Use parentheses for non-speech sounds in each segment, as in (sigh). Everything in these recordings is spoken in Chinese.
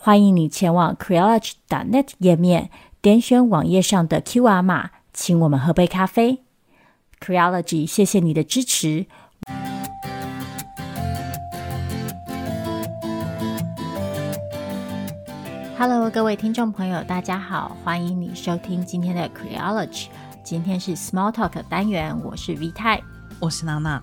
欢迎你前往 Creology.net 页面，点选网页上的 QR 码，请我们喝杯咖啡。Creology，谢谢你的支持。Hello，各位听众朋友，大家好，欢迎你收听今天的 Creology。今天是 Small Talk 单元，我是 V 太，我是娜娜。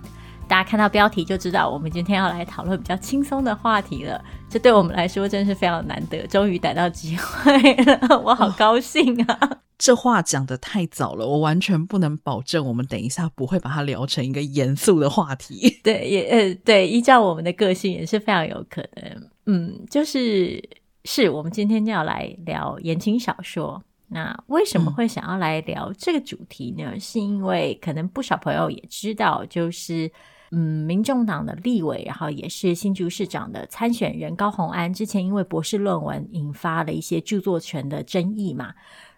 大家看到标题就知道，我们今天要来讨论比较轻松的话题了。这对我们来说真是非常难得，终于逮到机会了，(laughs) 我好高兴啊！哦、这话讲的太早了，我完全不能保证我们等一下不会把它聊成一个严肃的话题。(laughs) 对，也呃，对，依照我们的个性也是非常有可能。嗯，就是是我们今天就要来聊言情小说。那为什么会想要来聊这个主题呢？嗯、是因为可能不少朋友也知道，就是。嗯，民众党的立委，然后也是新竹市长的参选人高虹安，之前因为博士论文引发了一些著作权的争议嘛，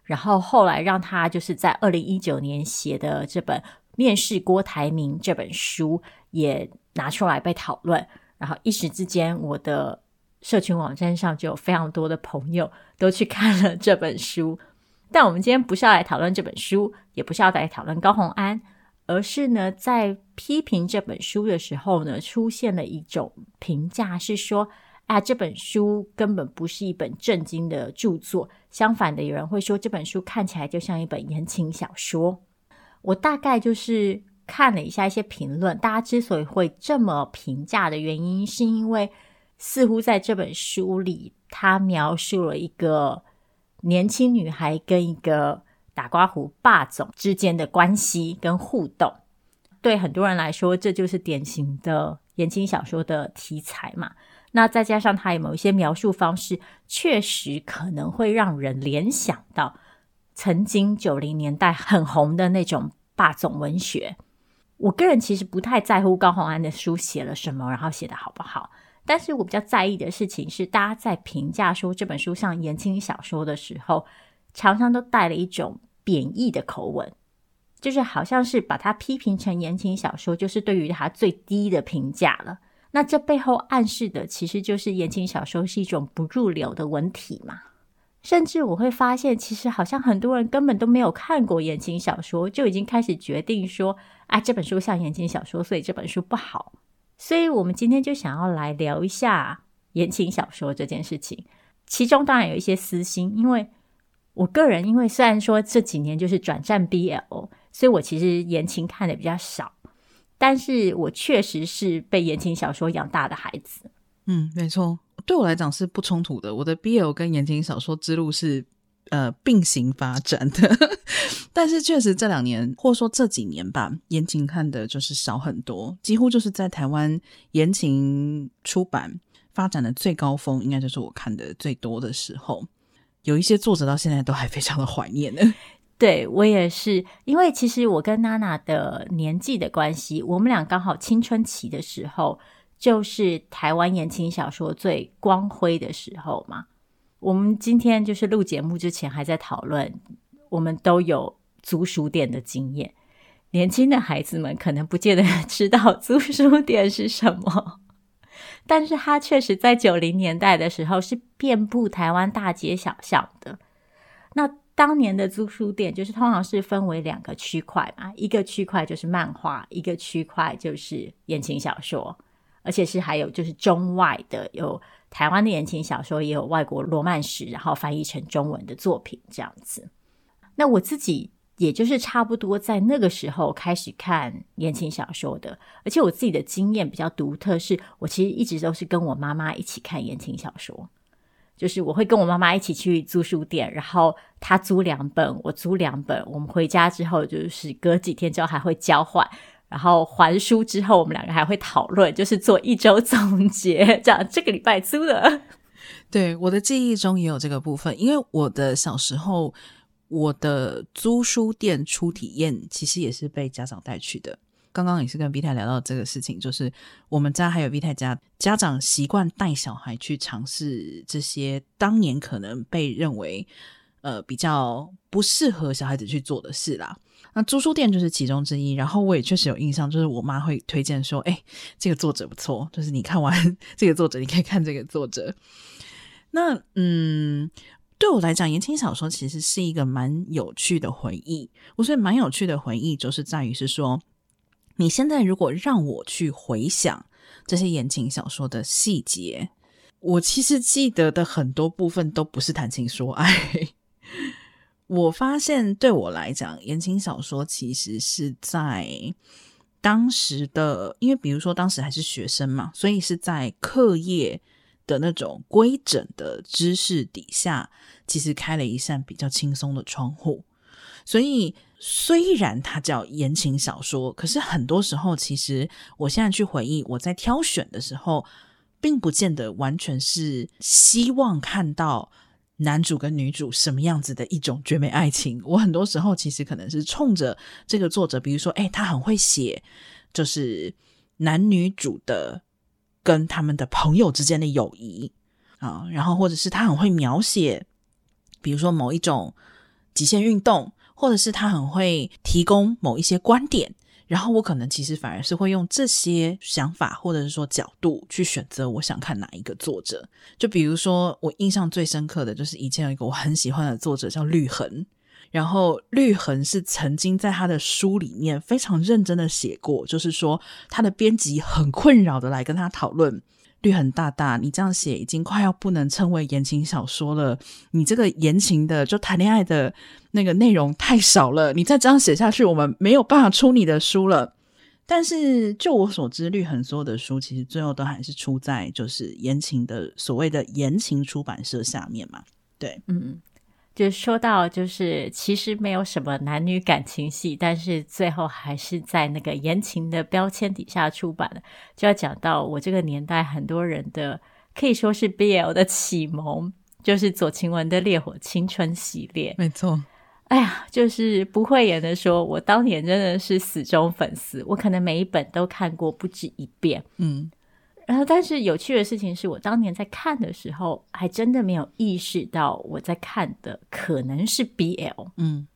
然后后来让他就是在二零一九年写的这本《面试郭台铭》这本书也拿出来被讨论，然后一时之间，我的社群网站上就有非常多的朋友都去看了这本书。但我们今天不是要来讨论这本书，也不是要来讨论高虹安。而是呢，在批评这本书的时候呢，出现了一种评价，是说，啊，这本书根本不是一本正经的著作。相反的，有人会说这本书看起来就像一本言情小说。我大概就是看了一下一些评论，大家之所以会这么评价的原因，是因为似乎在这本书里，他描述了一个年轻女孩跟一个。打瓜胡霸总之间的关系跟互动，对很多人来说，这就是典型的言情小说的题材嘛。那再加上它有某一些描述方式，确实可能会让人联想到曾经九零年代很红的那种霸总文学。我个人其实不太在乎高洪安的书写了什么，然后写得好不好。但是我比较在意的事情是，大家在评价说这本书像言情小说的时候，常常都带了一种。贬义的口吻，就是好像是把它批评成言情小说，就是对于它最低的评价了。那这背后暗示的，其实就是言情小说是一种不入流的文体嘛。甚至我会发现，其实好像很多人根本都没有看过言情小说，就已经开始决定说，啊，这本书像言情小说，所以这本书不好。所以我们今天就想要来聊一下言情小说这件事情，其中当然有一些私心，因为。我个人因为虽然说这几年就是转战 BL，所以我其实言情看的比较少，但是我确实是被言情小说养大的孩子。嗯，没错，对我来讲是不冲突的。我的 BL 跟言情小说之路是呃并行发展的，(laughs) 但是确实这两年或者说这几年吧，言情看的就是少很多，几乎就是在台湾言情出版发展的最高峰，应该就是我看的最多的时候。有一些作者到现在都还非常的怀念呢。(laughs) 对，我也是，因为其实我跟娜娜的年纪的关系，我们俩刚好青春期的时候，就是台湾言情小说最光辉的时候嘛。我们今天就是录节目之前还在讨论，我们都有租书店的经验。年轻的孩子们可能不见得 (laughs) 知道租书店是什么。但是它确实在九零年代的时候是遍布台湾大街小巷的。那当年的租书店就是通常是分为两个区块嘛，一个区块就是漫画，一个区块就是言情小说，而且是还有就是中外的，有台湾的言情小说，也有外国罗曼史，然后翻译成中文的作品这样子。那我自己。也就是差不多在那个时候开始看言情小说的，而且我自己的经验比较独特，是我其实一直都是跟我妈妈一起看言情小说，就是我会跟我妈妈一起去租书店，然后她租两本，我租两本，我们回家之后就是隔几天之后还会交换，然后还书之后我们两个还会讨论，就是做一周总结，这样这个礼拜租的。对，我的记忆中也有这个部分，因为我的小时候，我的租书店初体验其实也是被家长带去的。刚刚也是跟 V 太聊到这个事情，就是我们家还有 V 太家家长习惯带小孩去尝试这些当年可能被认为呃比较不适合小孩子去做的事啦。那租书店就是其中之一。然后我也确实有印象，就是我妈会推荐说：“哎，这个作者不错，就是你看完 (laughs) 这个作者，你可以看这个作者。”那嗯，对我来讲，言情小说其实是一个蛮有趣的回忆。我觉得蛮有趣的回忆，就是在于是说。你现在如果让我去回想这些言情小说的细节，我其实记得的很多部分都不是谈情说爱。我发现对我来讲，言情小说其实是在当时的，因为比如说当时还是学生嘛，所以是在课业的那种规整的知识底下，其实开了一扇比较轻松的窗户，所以。虽然它叫言情小说，可是很多时候，其实我现在去回忆，我在挑选的时候，并不见得完全是希望看到男主跟女主什么样子的一种绝美爱情。我很多时候其实可能是冲着这个作者，比如说，诶，他很会写，就是男女主的跟他们的朋友之间的友谊啊，然后或者是他很会描写，比如说某一种极限运动。或者是他很会提供某一些观点，然后我可能其实反而是会用这些想法或者是说角度去选择我想看哪一个作者。就比如说我印象最深刻的就是以前有一个我很喜欢的作者叫绿恒，然后绿恒是曾经在他的书里面非常认真的写过，就是说他的编辑很困扰的来跟他讨论。绿恒大大，你这样写已经快要不能称为言情小说了。你这个言情的，就谈恋爱的那个内容太少了。你再这样写下去，我们没有办法出你的书了。但是就我所知，绿恒所有的书其实最后都还是出在就是言情的所谓的言情出版社下面嘛。对，嗯。就说到，就是其实没有什么男女感情戏，但是最后还是在那个言情的标签底下出版的。就要讲到我这个年代很多人的可以说是 BL 的启蒙，就是左晴雯的《烈火青春》系列。没错，哎呀，就是不讳言的说，我当年真的是死忠粉丝，我可能每一本都看过不止一遍。嗯。然后，但是有趣的事情是我当年在看的时候，还真的没有意识到我在看的可能是 BL。嗯，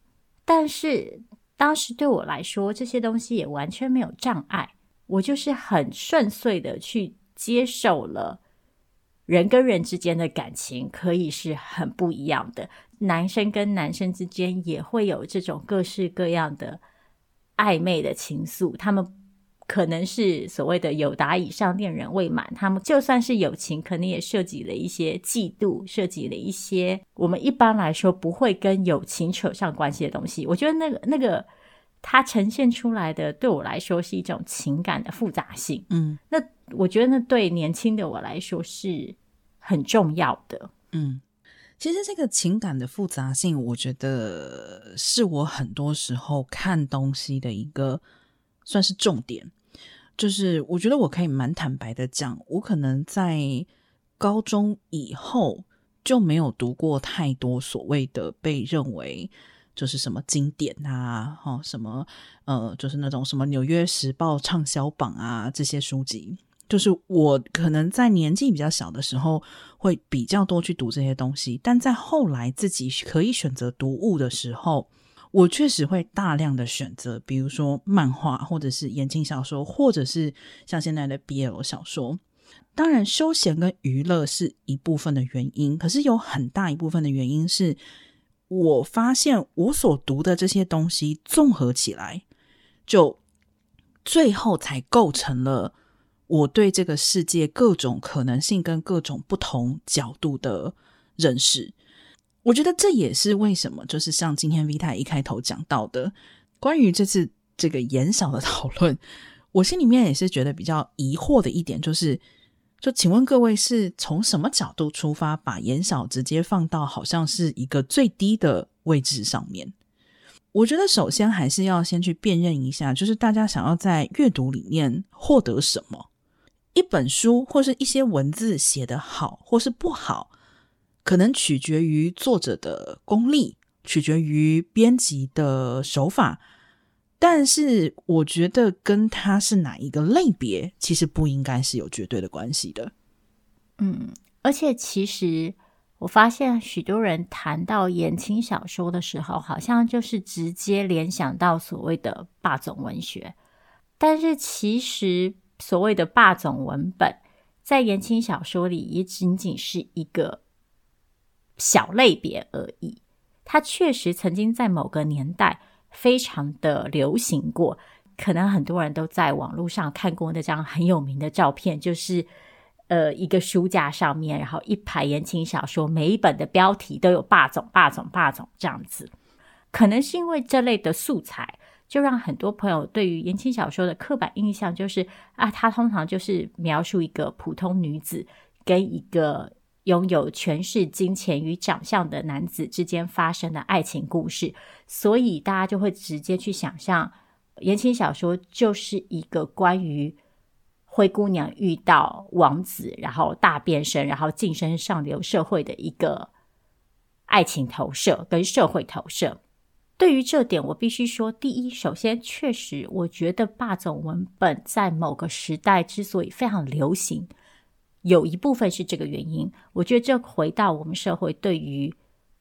但是当时对我来说，这些东西也完全没有障碍，我就是很顺遂的去接受了人跟人之间的感情可以是很不一样的，男生跟男生之间也会有这种各式各样的暧昧的情愫，他们。可能是所谓的友达以上恋人未满，他们就算是友情，可能也涉及了一些嫉妒，涉及了一些我们一般来说不会跟友情扯上关系的东西。我觉得那个那个它呈现出来的，对我来说是一种情感的复杂性。嗯，那我觉得那对年轻的我来说是很重要的。嗯，其实这个情感的复杂性，我觉得是我很多时候看东西的一个算是重点。就是我觉得我可以蛮坦白的讲，我可能在高中以后就没有读过太多所谓的被认为就是什么经典啊，哈，什么呃，就是那种什么《纽约时报》畅销榜啊这些书籍。就是我可能在年纪比较小的时候会比较多去读这些东西，但在后来自己可以选择读物的时候。我确实会大量的选择，比如说漫画，或者是言情小说，或者是像现在的 BL 小说。当然，休闲跟娱乐是一部分的原因，可是有很大一部分的原因是我发现我所读的这些东西综合起来，就最后才构成了我对这个世界各种可能性跟各种不同角度的认识。我觉得这也是为什么，就是像今天 V 太一开头讲到的，关于这次这个言少的讨论，我心里面也是觉得比较疑惑的一点，就是，就请问各位是从什么角度出发，把言少直接放到好像是一个最低的位置上面？我觉得首先还是要先去辨认一下，就是大家想要在阅读里面获得什么。一本书或是一些文字写得好或是不好，可能取决于作者的功力，取决于编辑的手法。但是，我觉得跟他是哪一个类别，其实不应该是有绝对的关系的。嗯，而且其实我发现许多人谈到言情小说的时候，好像就是直接联想到所谓的霸总文学。但是，其实所谓的霸总文本，在言情小说里也仅仅是一个小类别而已。它确实曾经在某个年代非常的流行过，可能很多人都在网络上看过那张很有名的照片，就是呃一个书架上面，然后一排言情小说，每一本的标题都有“霸总”“霸总”“霸总”这样子。可能是因为这类的素材，就让很多朋友对于言情小说的刻板印象就是啊，它通常就是描述一个普通女子跟一个拥有权势、金钱与长相的男子之间发生的爱情故事，所以大家就会直接去想象言情小说就是一个关于灰姑娘遇到王子，然后大变身，然后晋升上流社会的一个爱情投射跟社会投射。对于这点，我必须说，第一，首先，确实，我觉得霸总文本在某个时代之所以非常流行，有一部分是这个原因。我觉得这回到我们社会对于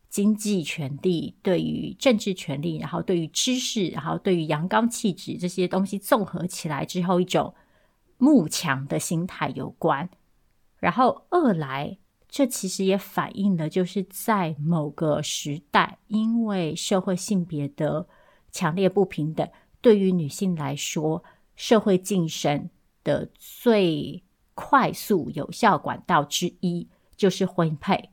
经济权利、对于政治权利，然后对于知识，然后对于阳刚气质这些东西综合起来之后，一种慕强的心态有关。然后二来。这其实也反映了，就是在某个时代，因为社会性别的强烈不平等，对于女性来说，社会晋升的最快速有效管道之一就是婚配。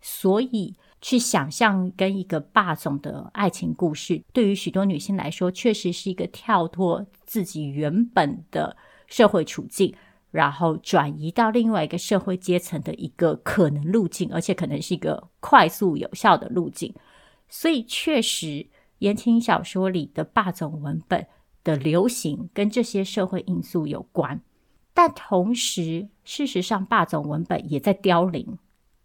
所以，去想象跟一个霸总的爱情故事，对于许多女性来说，确实是一个跳脱自己原本的社会处境。然后转移到另外一个社会阶层的一个可能路径，而且可能是一个快速有效的路径。所以，确实言情小说里的霸总文本的流行跟这些社会因素有关。但同时，事实上，霸总文本也在凋零。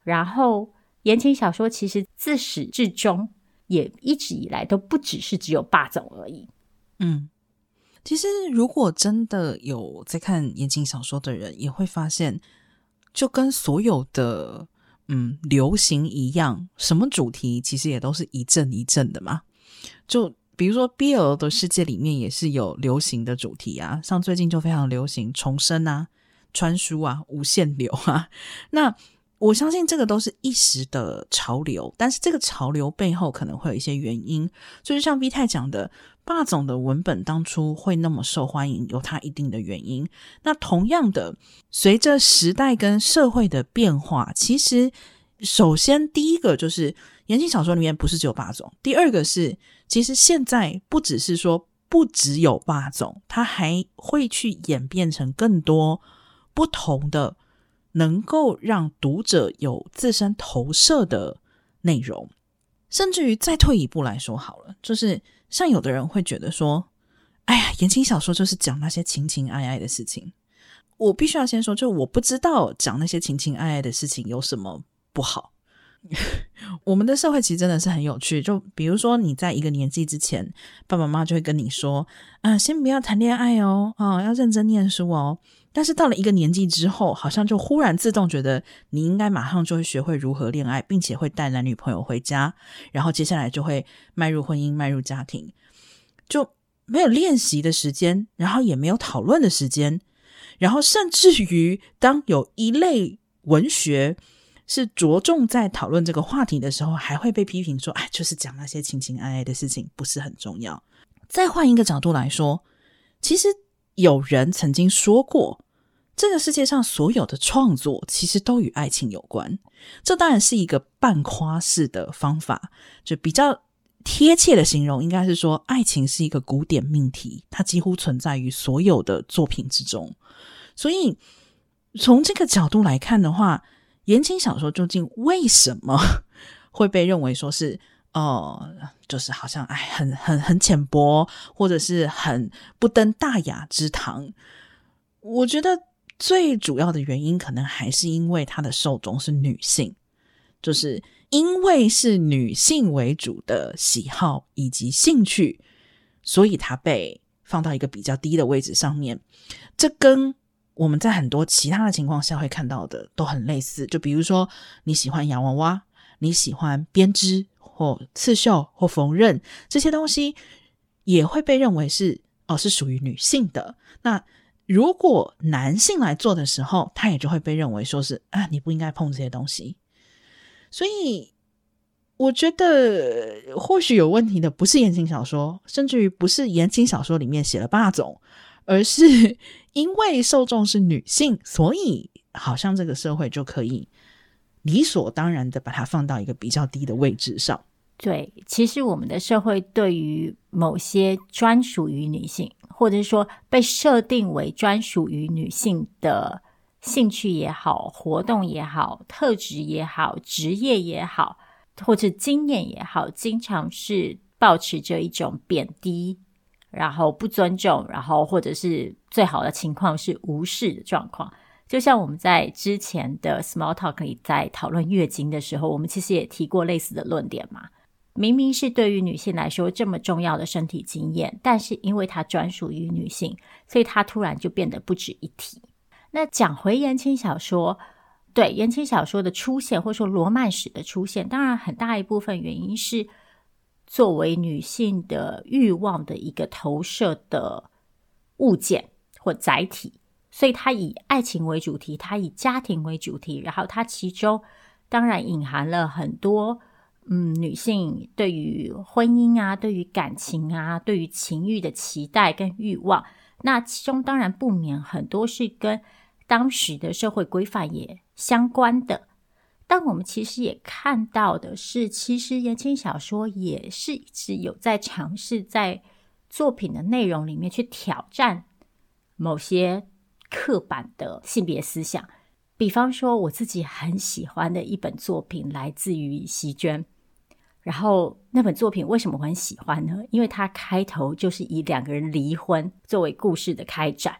然后，言情小说其实自始至终也一直以来都不只是只有霸总而已。嗯。其实，如果真的有在看言情小说的人，也会发现，就跟所有的嗯流行一样，什么主题其实也都是一阵一阵的嘛。就比如说 BL 的世界里面也是有流行的主题啊，像最近就非常流行重生啊、穿书啊、无限流啊，(laughs) 那。我相信这个都是一时的潮流，但是这个潮流背后可能会有一些原因。就是像 V 太讲的，霸总的文本当初会那么受欢迎，有它一定的原因。那同样的，随着时代跟社会的变化，其实首先第一个就是言情小说里面不是只有霸总，第二个是其实现在不只是说不只有霸总，它还会去演变成更多不同的。能够让读者有自身投射的内容，甚至于再退一步来说好了，就是像有的人会觉得说：“哎呀，言情小说就是讲那些情情爱爱的事情。”我必须要先说，就我不知道讲那些情情爱爱的事情有什么不好。(laughs) 我们的社会其实真的是很有趣，就比如说你在一个年纪之前，爸爸妈妈就会跟你说：“啊，先不要谈恋爱哦，哦，要认真念书哦。”但是到了一个年纪之后，好像就忽然自动觉得你应该马上就会学会如何恋爱，并且会带男女朋友回家，然后接下来就会迈入婚姻、迈入家庭，就没有练习的时间，然后也没有讨论的时间，然后甚至于当有一类文学是着重在讨论这个话题的时候，还会被批评说：“哎，就是讲那些情情爱爱的事情，不是很重要。”再换一个角度来说，其实有人曾经说过。这个世界上所有的创作其实都与爱情有关，这当然是一个半夸式的方法，就比较贴切的形容应该是说，爱情是一个古典命题，它几乎存在于所有的作品之中。所以从这个角度来看的话，言情小说究竟为什么 (laughs) 会被认为说是哦，就是好像哎，很很很浅薄，或者是很不登大雅之堂？我觉得。最主要的原因可能还是因为它的受众是女性，就是因为是女性为主的喜好以及兴趣，所以它被放到一个比较低的位置上面。这跟我们在很多其他的情况下会看到的都很类似，就比如说你喜欢洋娃娃，你喜欢编织或刺绣或缝纫这些东西，也会被认为是哦，是属于女性的。那如果男性来做的时候，他也就会被认为说是啊，你不应该碰这些东西。所以我觉得或许有问题的不是言情小说，甚至于不是言情小说里面写了霸总，而是。因为受众是女性，所以好像这个社会就可以理所当然的把它放到一个比较低的位置上。对，其实我们的社会对于某些专属于女性，或者是说被设定为专属于女性的兴趣也好、活动也好、特质也好、职业也好，或者经验也好，经常是抱持着一种贬低。然后不尊重，然后或者是最好的情况是无视的状况。就像我们在之前的 Small Talk 里在讨论月经的时候，我们其实也提过类似的论点嘛。明明是对于女性来说这么重要的身体经验，但是因为它专属于女性，所以它突然就变得不值一提。那讲回言情小说，对言情小说的出现，或者说罗曼史的出现，当然很大一部分原因是。作为女性的欲望的一个投射的物件或载体，所以它以爱情为主题，它以家庭为主题，然后它其中当然隐含了很多嗯女性对于婚姻啊、对于感情啊、对于情欲的期待跟欲望。那其中当然不免很多是跟当时的社会规范也相关的。但我们其实也看到的是，其实言情小说也是一直有在尝试在作品的内容里面去挑战某些刻板的性别思想。比方说，我自己很喜欢的一本作品来自于席绢，然后那本作品为什么我很喜欢呢？因为它开头就是以两个人离婚作为故事的开展。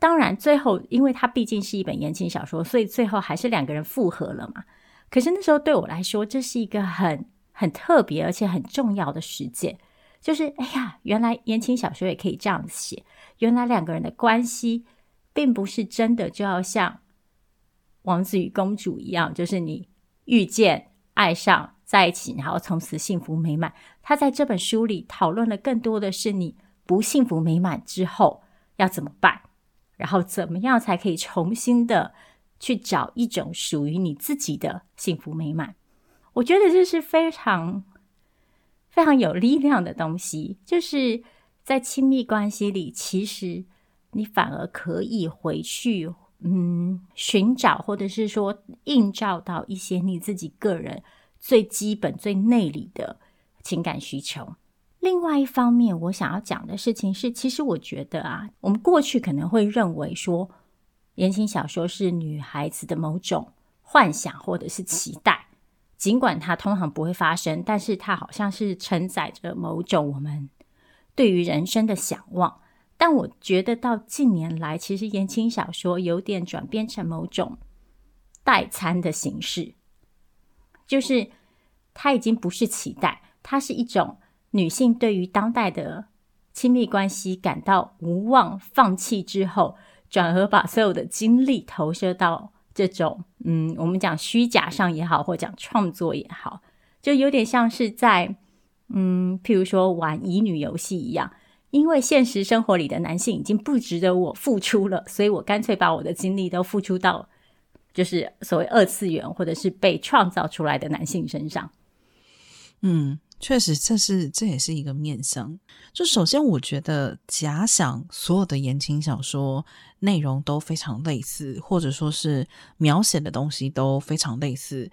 当然，最后因为它毕竟是一本言情小说，所以最后还是两个人复合了嘛。可是那时候对我来说，这是一个很很特别而且很重要的事件，就是哎呀，原来言情小说也可以这样写，原来两个人的关系并不是真的就要像王子与公主一样，就是你遇见、爱上、在一起，然后从此幸福美满。他在这本书里讨论了更多的是你不幸福美满之后要怎么办，然后怎么样才可以重新的。去找一种属于你自己的幸福美满，我觉得这是非常非常有力量的东西。就是在亲密关系里，其实你反而可以回去，嗯，寻找或者是说映照到一些你自己个人最基本、最内里的情感需求。另外一方面，我想要讲的事情是，其实我觉得啊，我们过去可能会认为说。言情小说是女孩子的某种幻想或者是期待，尽管它通常不会发生，但是它好像是承载着某种我们对于人生的想望。但我觉得到近年来，其实言情小说有点转变成某种代餐的形式，就是它已经不是期待，它是一种女性对于当代的亲密关系感到无望、放弃之后。转而把所有的精力投射到这种，嗯，我们讲虚假上也好，或讲创作也好，就有点像是在，嗯，譬如说玩乙女游戏一样，因为现实生活里的男性已经不值得我付出了，所以我干脆把我的精力都付出到，就是所谓二次元或者是被创造出来的男性身上，嗯。确实，这是这也是一个面向。就首先，我觉得假想所有的言情小说内容都非常类似，或者说是描写的东西都非常类似，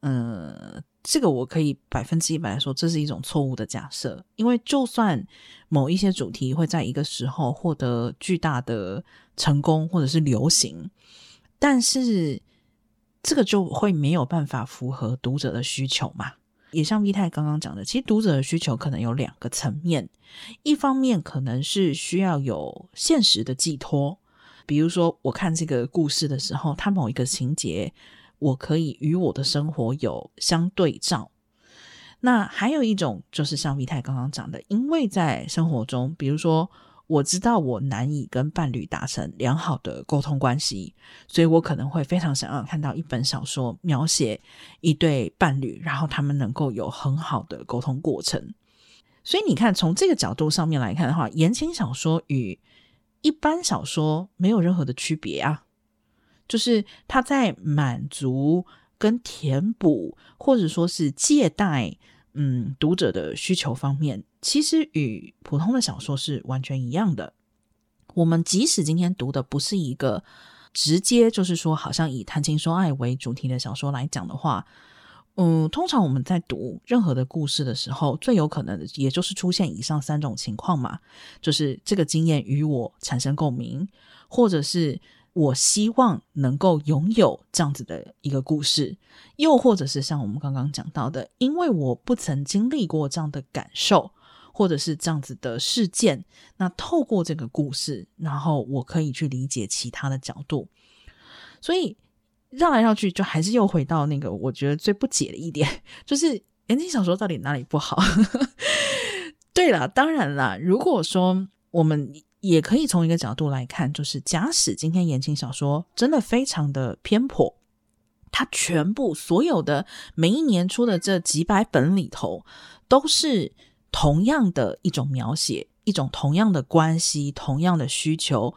呃，这个我可以百分之一百来说，这是一种错误的假设。因为就算某一些主题会在一个时候获得巨大的成功或者是流行，但是这个就会没有办法符合读者的需求嘛。也像 V 太刚刚讲的，其实读者的需求可能有两个层面，一方面可能是需要有现实的寄托，比如说，我看这个故事的时候，它某一个情节，我可以与我的生活有相对照。那还有一种就是像 V 太刚刚讲的，因为在生活中，比如说我知道我难以跟伴侣达成良好的沟通关系，所以我可能会非常想要看到一本小说描写一对伴侣，然后他们能够有很好的沟通过程。所以你看，从这个角度上面来看的话，言情小说与一般小说没有任何的区别啊，就是它在满足跟填补，或者说是借贷，嗯，读者的需求方面，其实与普通的小说是完全一样的。我们即使今天读的不是一个直接就是说，好像以谈情说爱为主题的小说来讲的话。嗯，通常我们在读任何的故事的时候，最有可能的也就是出现以上三种情况嘛，就是这个经验与我产生共鸣，或者是我希望能够拥有这样子的一个故事，又或者是像我们刚刚讲到的，因为我不曾经历过这样的感受，或者是这样子的事件，那透过这个故事，然后我可以去理解其他的角度，所以。绕来绕去，就还是又回到那个我觉得最不解的一点，(laughs) 就是言情小说到底哪里不好？(laughs) 对了，当然啦，如果说我们也可以从一个角度来看，就是假使今天言情小说真的非常的偏颇，它全部所有的每一年出的这几百本里头，都是同样的一种描写，一种同样的关系，同样的需求，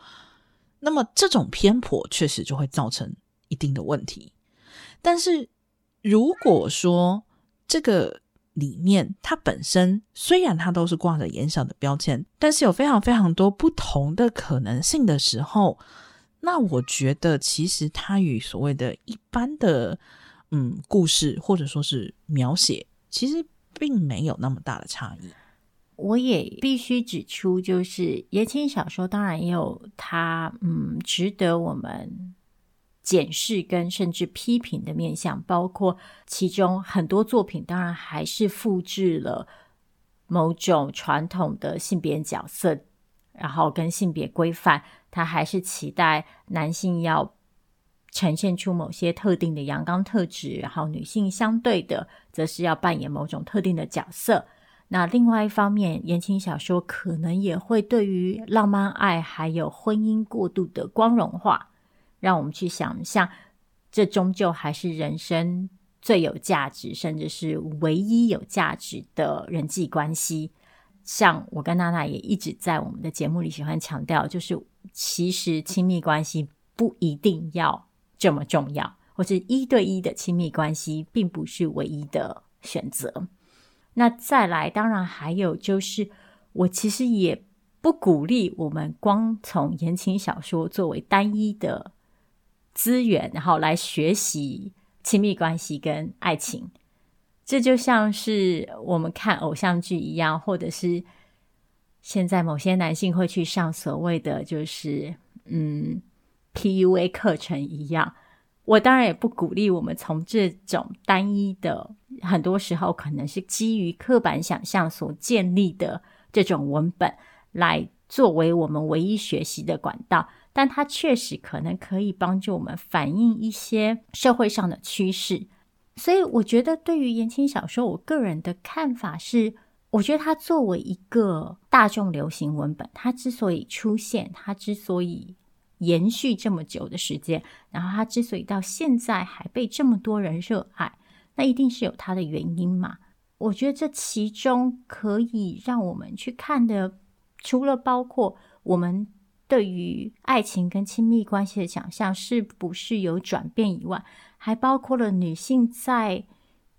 那么这种偏颇确实就会造成。一定的问题，但是如果说这个里面它本身虽然它都是挂着言小的标签，但是有非常非常多不同的可能性的时候，那我觉得其实它与所谓的一般的嗯故事或者说是描写，其实并没有那么大的差异。我也必须指出，就是言情小说当然也有它嗯值得我们。检视跟甚至批评的面向，包括其中很多作品，当然还是复制了某种传统的性别角色，然后跟性别规范，他还是期待男性要呈现出某些特定的阳刚特质，然后女性相对的，则是要扮演某种特定的角色。那另外一方面，言情小说可能也会对于浪漫爱还有婚姻过度的光荣化。让我们去想象，这终究还是人生最有价值，甚至是唯一有价值的人际关系。像我跟娜娜也一直在我们的节目里喜欢强调，就是其实亲密关系不一定要这么重要，或是一对一的亲密关系并不是唯一的选择。那再来，当然还有就是，我其实也不鼓励我们光从言情小说作为单一的。资源，然后来学习亲密关系跟爱情，这就像是我们看偶像剧一样，或者是现在某些男性会去上所谓的就是嗯 PUA 课程一样。我当然也不鼓励我们从这种单一的，很多时候可能是基于刻板想象所建立的这种文本，来作为我们唯一学习的管道。但它确实可能可以帮助我们反映一些社会上的趋势，所以我觉得对于言情小说，我个人的看法是，我觉得它作为一个大众流行文本，它之所以出现，它之所以延续这么久的时间，然后它之所以到现在还被这么多人热爱，那一定是有它的原因嘛。我觉得这其中可以让我们去看的，除了包括我们。对于爱情跟亲密关系的想象是不是有转变以外，还包括了女性在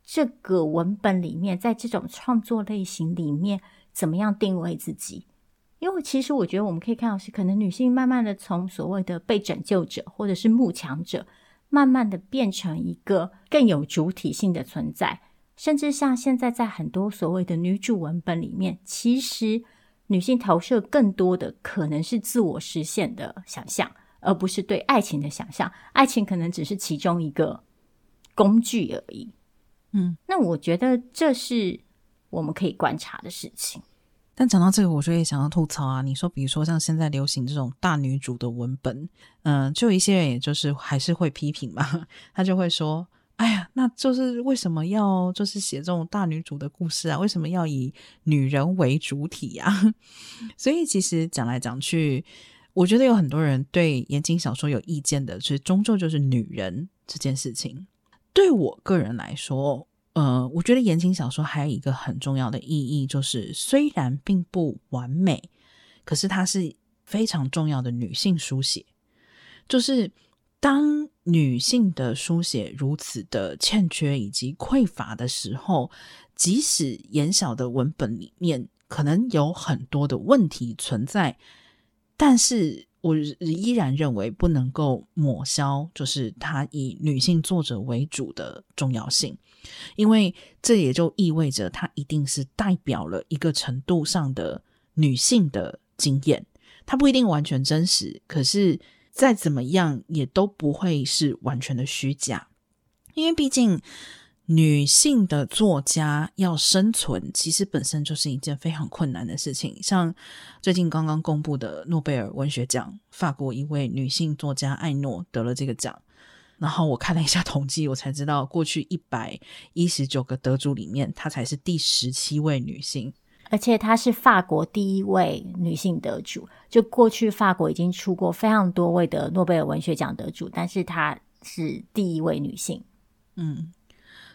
这个文本里面，在这种创作类型里面怎么样定位自己？因为其实我觉得我们可以看到是，可能女性慢慢的从所谓的被拯救者或者是慕强者，慢慢的变成一个更有主体性的存在，甚至像现在在很多所谓的女主文本里面，其实。女性投射更多的可能是自我实现的想象，而不是对爱情的想象。爱情可能只是其中一个工具而已。嗯，那我觉得这是我们可以观察的事情。但讲到这个，我就也想要吐槽啊！你说，比如说像现在流行这种大女主的文本，嗯、呃，就一些人也就是还是会批评嘛，(laughs) 他就会说：“哎呀，那就是为什么要就是写这种大女主的故事啊？为什么要以女人为主体啊？” (laughs) 所以其实讲来讲去，我觉得有很多人对言情小说有意见的，其实终究就是女人这件事情。对我个人来说，呃，我觉得言情小说还有一个很重要的意义，就是虽然并不完美，可是它是非常重要的女性书写。就是当女性的书写如此的欠缺以及匮乏的时候，即使言小的文本里面可能有很多的问题存在，但是。我依然认为不能够抹消，就是它以女性作者为主的重要性，因为这也就意味着它一定是代表了一个程度上的女性的经验，它不一定完全真实，可是再怎么样也都不会是完全的虚假，因为毕竟。女性的作家要生存，其实本身就是一件非常困难的事情。像最近刚刚公布的诺贝尔文学奖，法国一位女性作家艾诺得了这个奖。然后我看了一下统计，我才知道过去一百一十九个得主里面，她才是第十七位女性，而且她是法国第一位女性得主。就过去法国已经出过非常多位的诺贝尔文学奖得主，但是她是第一位女性。嗯。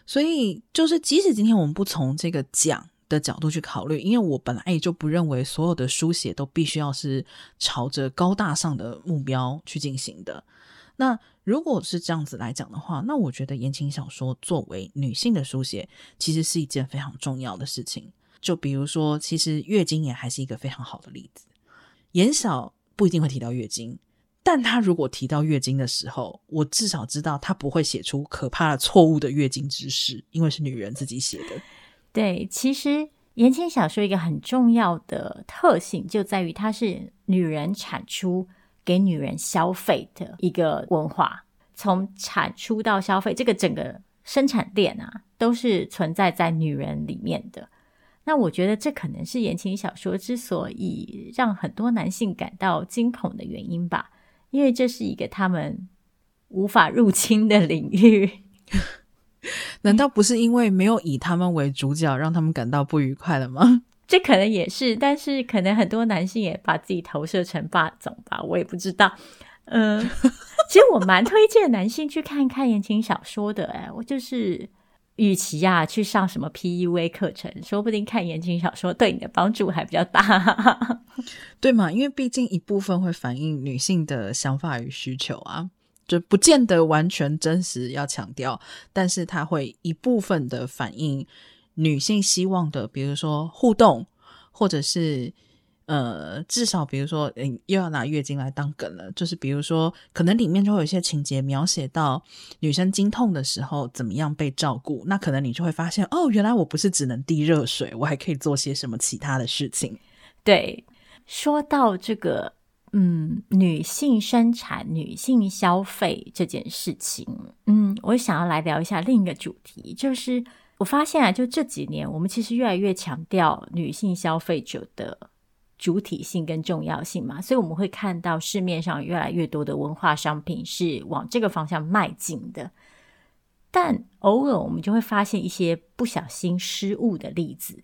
所以，就是即使今天我们不从这个奖的角度去考虑，因为我本来也就不认为所有的书写都必须要是朝着高大上的目标去进行的。那如果是这样子来讲的话，那我觉得言情小说作为女性的书写，其实是一件非常重要的事情。就比如说，其实月经也还是一个非常好的例子。言小不一定会提到月经。但他如果提到月经的时候，我至少知道他不会写出可怕的错误的月经知识，因为是女人自己写的。(laughs) 对，其实言情小说一个很重要的特性就在于它是女人产出给女人消费的一个文化，从产出到消费，这个整个生产链啊，都是存在在女人里面的。那我觉得这可能是言情小说之所以让很多男性感到惊恐的原因吧。因为这是一个他们无法入侵的领域，(laughs) 难道不是因为没有以他们为主角，让他们感到不愉快了吗？(laughs) 这可能也是，但是可能很多男性也把自己投射成霸总吧，我也不知道。嗯，(laughs) 其实我蛮推荐男性去看看言情小说的，哎，我就是。与其呀、去上什么 PUA 课程，说不定看言情小说对你的帮助还比较大，(laughs) 对吗？因为毕竟一部分会反映女性的想法与需求啊，就不见得完全真实，要强调，但是它会一部分的反映女性希望的，比如说互动，或者是。呃，至少比如说，嗯，又要拿月经来当梗了，就是比如说，可能里面就会有一些情节描写到女生经痛的时候怎么样被照顾，那可能你就会发现，哦，原来我不是只能递热水，我还可以做些什么其他的事情。对，说到这个，嗯，女性生产、女性消费这件事情，嗯，我想要来聊一下另一个主题，就是我发现啊，就这几年，我们其实越来越强调女性消费者的。主体性跟重要性嘛，所以我们会看到市面上越来越多的文化商品是往这个方向迈进的。但偶尔我们就会发现一些不小心失误的例子，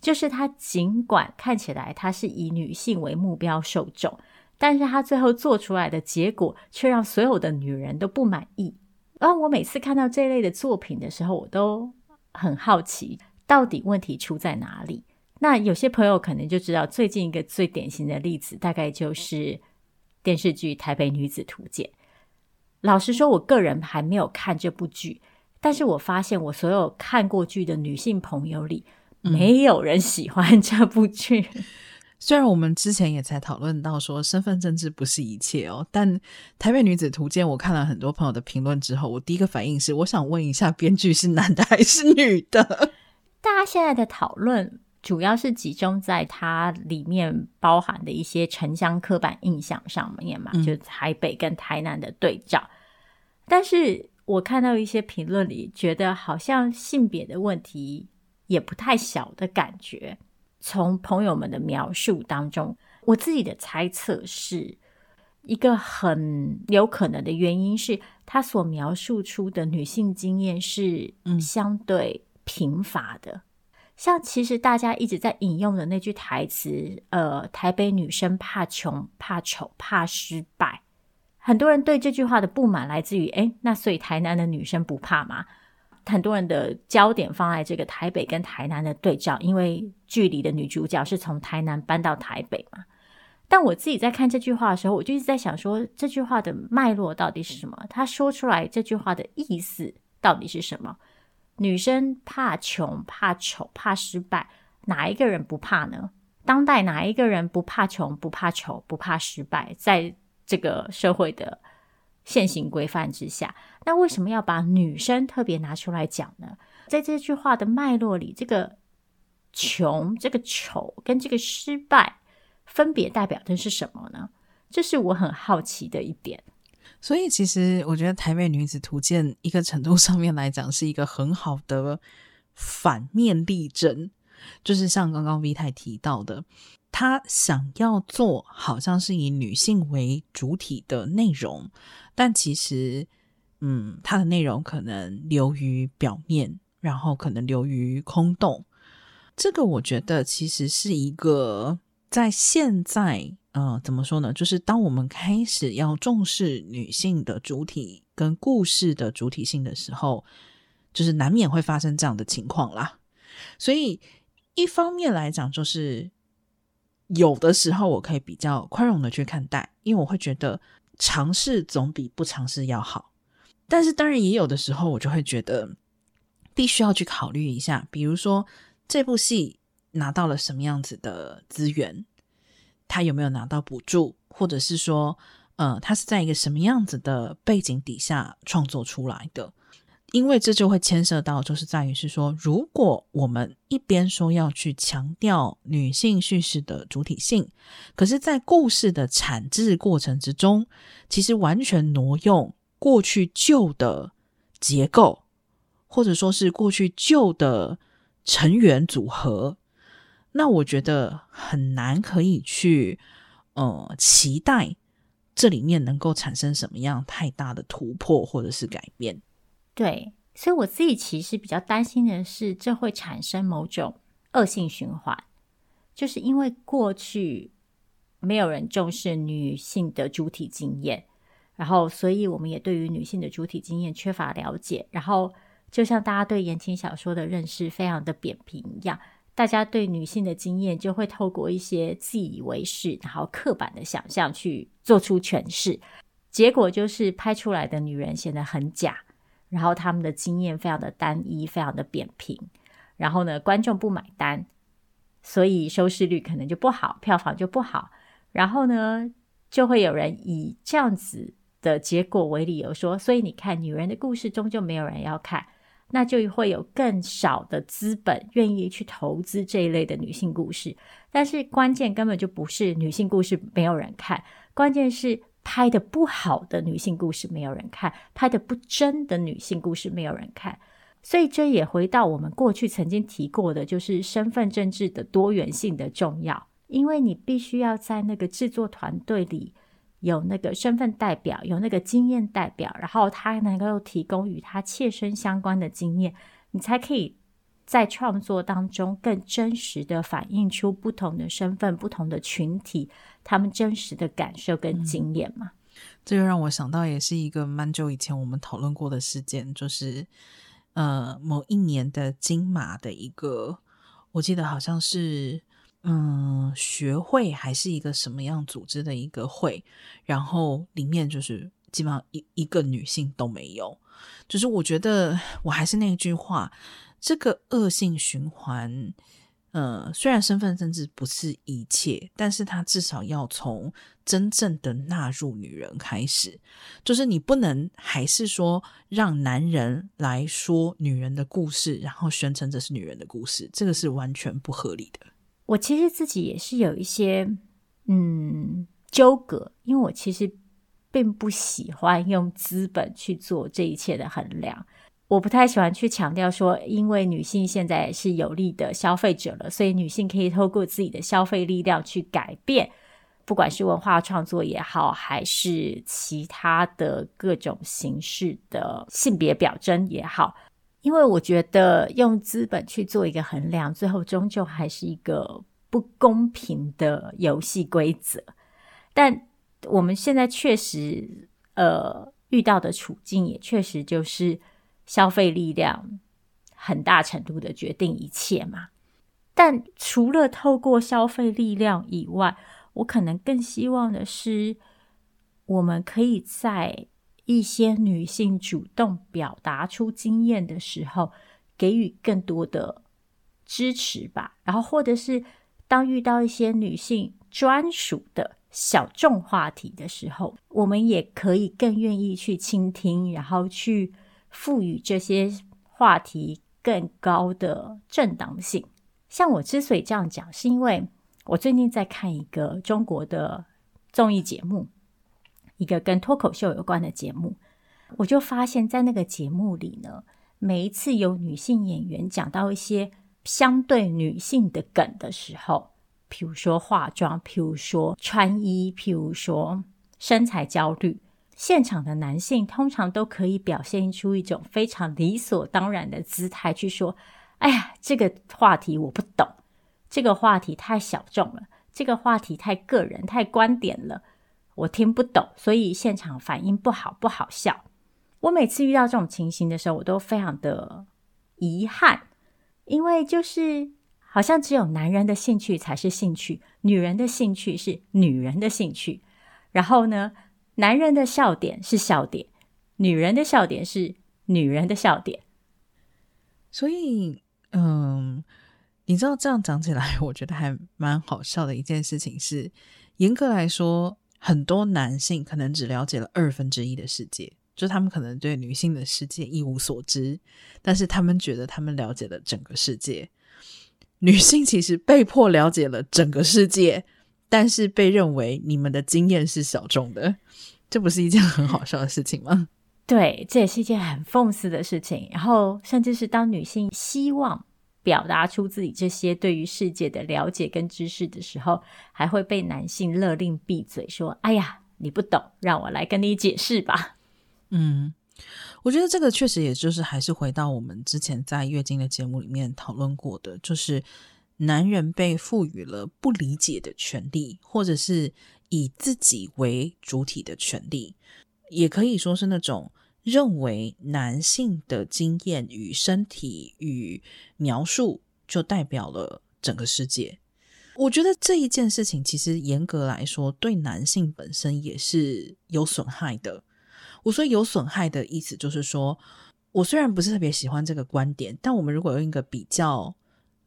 就是它尽管看起来它是以女性为目标受众，但是它最后做出来的结果却让所有的女人都不满意。而我每次看到这类的作品的时候，我都很好奇，到底问题出在哪里？那有些朋友可能就知道，最近一个最典型的例子，大概就是电视剧《台北女子图鉴》。老实说，我个人还没有看这部剧，但是我发现我所有看过剧的女性朋友里，没有人喜欢这部剧。嗯。(laughs) 虽然我们之前也才讨论到说身份政治不是一切哦，但《台北女子图鉴》我看了很多朋友的评论之后，我第一个反应是，我想问一下，编剧是男的还是女的？大家现在的讨论。主要是集中在它里面包含的一些城乡刻板印象上面嘛，嗯、就台北跟台南的对照。但是我看到一些评论里，觉得好像性别的问题也不太小的感觉。从朋友们的描述当中，我自己的猜测是一个很有可能的原因是，他所描述出的女性经验是相对贫乏的。嗯、像其实大家一直在引用的那句台词，呃，台北女生怕穷、怕丑、怕失败。很多人对这句话的不满来自于，诶，那所以台南的女生不怕吗？很多人的焦点放在这个台北跟台南的对照，因为剧里的女主角是从台南搬到台北嘛。但我自己在看这句话的时候，我就一直在想说，这句话的脉络到底是什么？他说出来这句话的意思到底是什么？女生怕穷、怕丑、怕失败，哪一个人不怕呢？当代哪一个人不怕穷、不怕丑、不怕失败？在这个社会的现行规范之下，那为什么要把女生特别拿出来讲呢？在这句话的脉络里，这个穷、这个丑跟这个失败，分别代表的是什么呢？这是我很好奇的一点。所以，其实我觉得《台北女子图鉴》一个程度上面来讲，是一个很好的反面例证，就是像刚刚 V 太提到的。他想要做好像是以女性为主体的内容，但其实，嗯，他的内容可能流于表面，然后可能流于空洞。这个我觉得其实是一个在现在，呃，怎么说呢？就是当我们开始要重视女性的主体跟故事的主体性的时候，就是难免会发生这样的情况啦。所以一方面来讲，就是。有的时候我可以比较宽容的去看待，因为我会觉得尝试总比不尝试要好。但是当然也有的时候我就会觉得必须要去考虑一下，比如说这部戏拿到了什么样子的资源，他有没有拿到补助，或者是说，呃，他是在一个什么样子的背景底下创作出来的。因为这就会牵涉到，就是在于是说，如果我们一边说要去强调女性叙事的主体性，可是，在故事的产制过程之中，其实完全挪用过去旧的结构，或者说是过去旧的成员组合，那我觉得很难可以去呃期待这里面能够产生什么样太大的突破或者是改变。对，所以我自己其实比较担心的是，这会产生某种恶性循环，就是因为过去没有人重视女性的主体经验，然后所以我们也对于女性的主体经验缺乏了解，然后就像大家对言情小说的认识非常的扁平一样，大家对女性的经验就会透过一些自以为是，然后刻板的想象去做出诠释，结果就是拍出来的女人显得很假。然后他们的经验非常的单一，非常的扁平。然后呢，观众不买单，所以收视率可能就不好，票房就不好。然后呢，就会有人以这样子的结果为理由说，所以你看，女人的故事终究没有人要看，那就会有更少的资本愿意去投资这一类的女性故事。但是关键根本就不是女性故事没有人看，关键是。拍的不好的女性故事没有人看，拍的不真的女性故事没有人看，所以这也回到我们过去曾经提过的，就是身份政治的多元性的重要。因为你必须要在那个制作团队里有那个身份代表，有那个经验代表，然后他能够提供与他切身相关的经验，你才可以。在创作当中，更真实的反映出不同的身份、不同的群体，他们真实的感受跟经验嘛。嗯，这就让我想到，也是一个蛮久以前我们讨论过的事件，就是呃，某一年的金马的一个，我记得好像是嗯学会还是一个什么样组织的一个会，然后里面就是基本上一一个女性都没有。就是我觉得我还是那句话。这个恶性循环，呃，虽然身份政治不是一切，但是它至少要从真正的纳入女人开始。就是你不能还是说让男人来说女人的故事，然后宣称这是女人的故事，这个是完全不合理的。我其实自己也是有一些嗯纠葛，因为我其实并不喜欢用资本去做这一切的衡量。我不太喜欢去强调说，因为女性现在是有利的消费者了，所以女性可以透过自己的消费力量去改变，不管是文化创作也好，还是其他的各种形式的性别表征也好。因为我觉得用资本去做一个衡量，最后终究还是一个不公平的游戏规则。但我们现在确实，呃，遇到的处境也确实就是。消费力量很大程度的决定一切嘛，但除了透过消费力量以外，我可能更希望的是，我们可以在一些女性主动表达出经验的时候，给予更多的支持吧。然后，或者是当遇到一些女性专属的小众话题的时候，我们也可以更愿意去倾听，然后去。赋予这些话题更高的正当性。像我之所以这样讲，是因为我最近在看一个中国的综艺节目，一个跟脱口秀有关的节目。我就发现，在那个节目里呢，每一次有女性演员讲到一些相对女性的梗的时候，譬如说化妆，譬如说穿衣，譬如说身材焦虑。现场的男性通常都可以表现出一种非常理所当然的姿态去说：“哎呀，这个话题我不懂，这个话题太小众了，这个话题太个人、太观点了，我听不懂，所以现场反应不好，不好笑。”我每次遇到这种情形的时候，我都非常的遗憾，因为就是好像只有男人的兴趣才是兴趣，女人的兴趣是女人的兴趣，然后呢，男人的笑点是笑点，女人的笑点是女人的笑点。所以，嗯，你知道这样讲起来，(laughs) 我觉得还蛮好笑的一件事情是，严格来说，很多男性可能只了解了二分之一的世界，就他们可能对女性的世界一无所知，但是他们觉得他们了解了整个世界。女性其实被迫了解了整个世界。但是被认为你们的经验是小众的，这不是一件很好笑的事情吗？对，这也是一件很讽刺的事情。然后，甚至是当女性希望表达出自己这些对于世界的了解跟知识的时候，还会被男性勒令闭嘴，说：“哎呀，你不懂，让我来跟你解释吧。”嗯，我觉得这个确实也就是还是回到我们之前在月经的节目里面讨论过的，就是。男人被赋予了不理解的权利，或者是以自己为主体的权利，也可以说是那种认为男性的经验与身体与描述就代表了整个世界。我觉得这一件事情其实严格来说，对男性本身也是有损害的。我说有损害的意思就是说，我虽然不是特别喜欢这个观点，但我们如果用一个比较。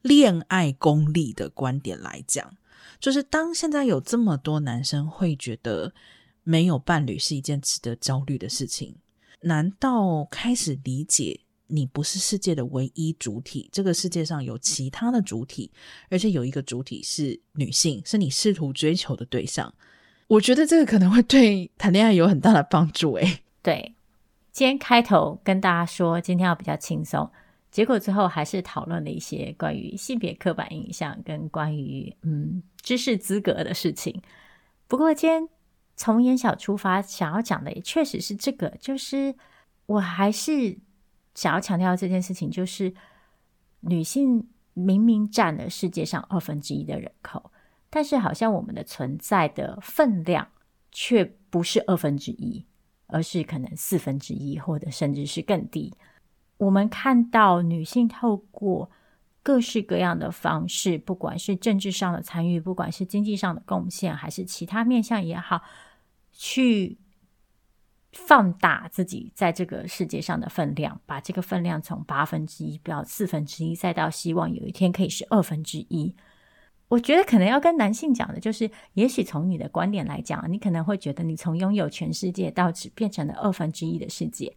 恋爱功利的观点来讲，就是当现在有这么多男生会觉得没有伴侣是一件值得焦虑的事情，难道开始理解你不是世界的唯一主体？这个世界上有其他的主体，而且有一个主体是女性，是你试图追求的对象。我觉得这个可能会对谈恋爱有很大的帮助。诶，对，今天开头跟大家说，今天要比较轻松。结果最后还是讨论了一些关于性别刻板印象跟关于嗯知识资格的事情。不过今天从颜晓出发，想要讲的也确实是这个，就是我还是想要强调这件事情，就是女性明明占了世界上二分之一的人口，但是好像我们的存在的分量却不是二分之一，而是可能四分之一，或者甚至是更低。我们看到女性透过各式各样的方式，不管是政治上的参与，不管是经济上的贡献，还是其他面向也好，去放大自己在这个世界上的分量，把这个分量从八分之一变到四分之一，再到希望有一天可以是二分之一。我觉得可能要跟男性讲的就是，也许从你的观点来讲，你可能会觉得你从拥有全世界到只变成了二分之一的世界。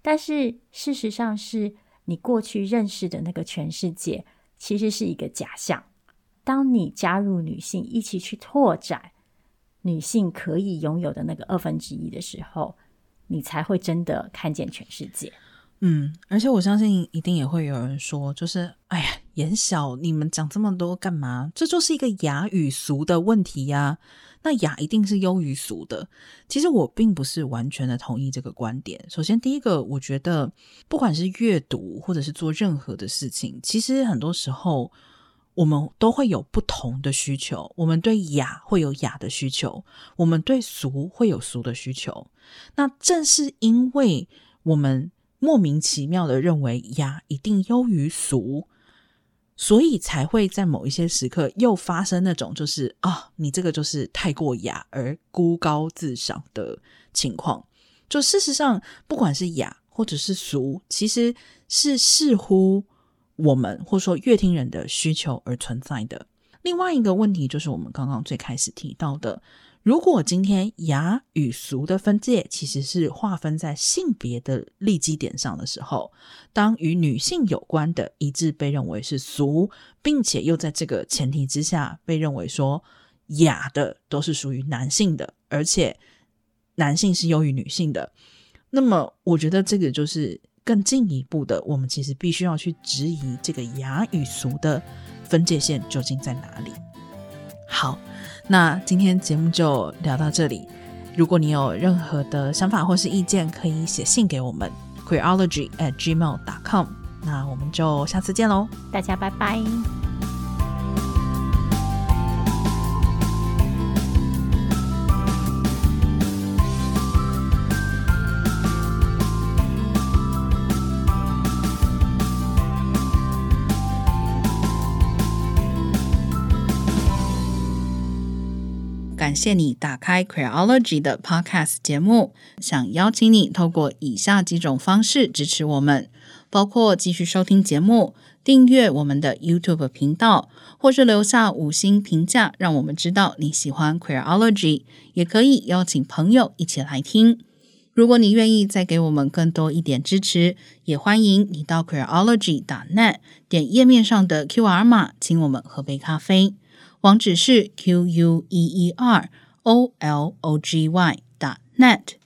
但是事实上，是你过去认识的那个全世界，其实是一个假象。当你加入女性一起去拓展女性可以拥有的那个二分之一的时候，你才会真的看见全世界。嗯，而且我相信一定也会有人说，就是哎呀，眼小，你们讲这么多干嘛？这就是一个雅与俗的问题呀。那雅一定是优于俗的。其实我并不是完全的同意这个观点。首先，第一个，我觉得不管是阅读或者是做任何的事情，其实很多时候我们都会有不同的需求。我们对雅会有雅的需求，我们对俗会有俗的需求。那正是因为我们莫名其妙的认为雅一定优于俗。所以才会在某一些时刻又发生那种就是啊，你这个就是太过雅而孤高自赏的情况。就事实上，不管是雅或者是俗，其实是似乎我们或者说乐听人的需求而存在的。另外一个问题就是我们刚刚最开始提到的。如果今天雅与俗的分界其实是划分在性别的立基点上的时候，当与女性有关的一致被认为是俗，并且又在这个前提之下被认为说雅的都是属于男性的，而且男性是优于女性的，那么我觉得这个就是更进一步的，我们其实必须要去质疑这个雅与俗的分界线究竟在哪里。好。那今天节目就聊到这里。如果你有任何的想法或是意见，可以写信给我们 creology at gmail.com。那我们就下次见喽，大家拜拜。谢你打开 Queerology 的 Podcast 节目，想邀请你透过以下几种方式支持我们，包括继续收听节目、订阅我们的 YouTube 频道，或是留下五星评价，让我们知道你喜欢 Queerology。也可以邀请朋友一起来听。如果你愿意再给我们更多一点支持，也欢迎你到 Queerology.net 点页面上的 QR 码，请我们喝杯咖啡。网址是 q u e e r o l o g y dot net。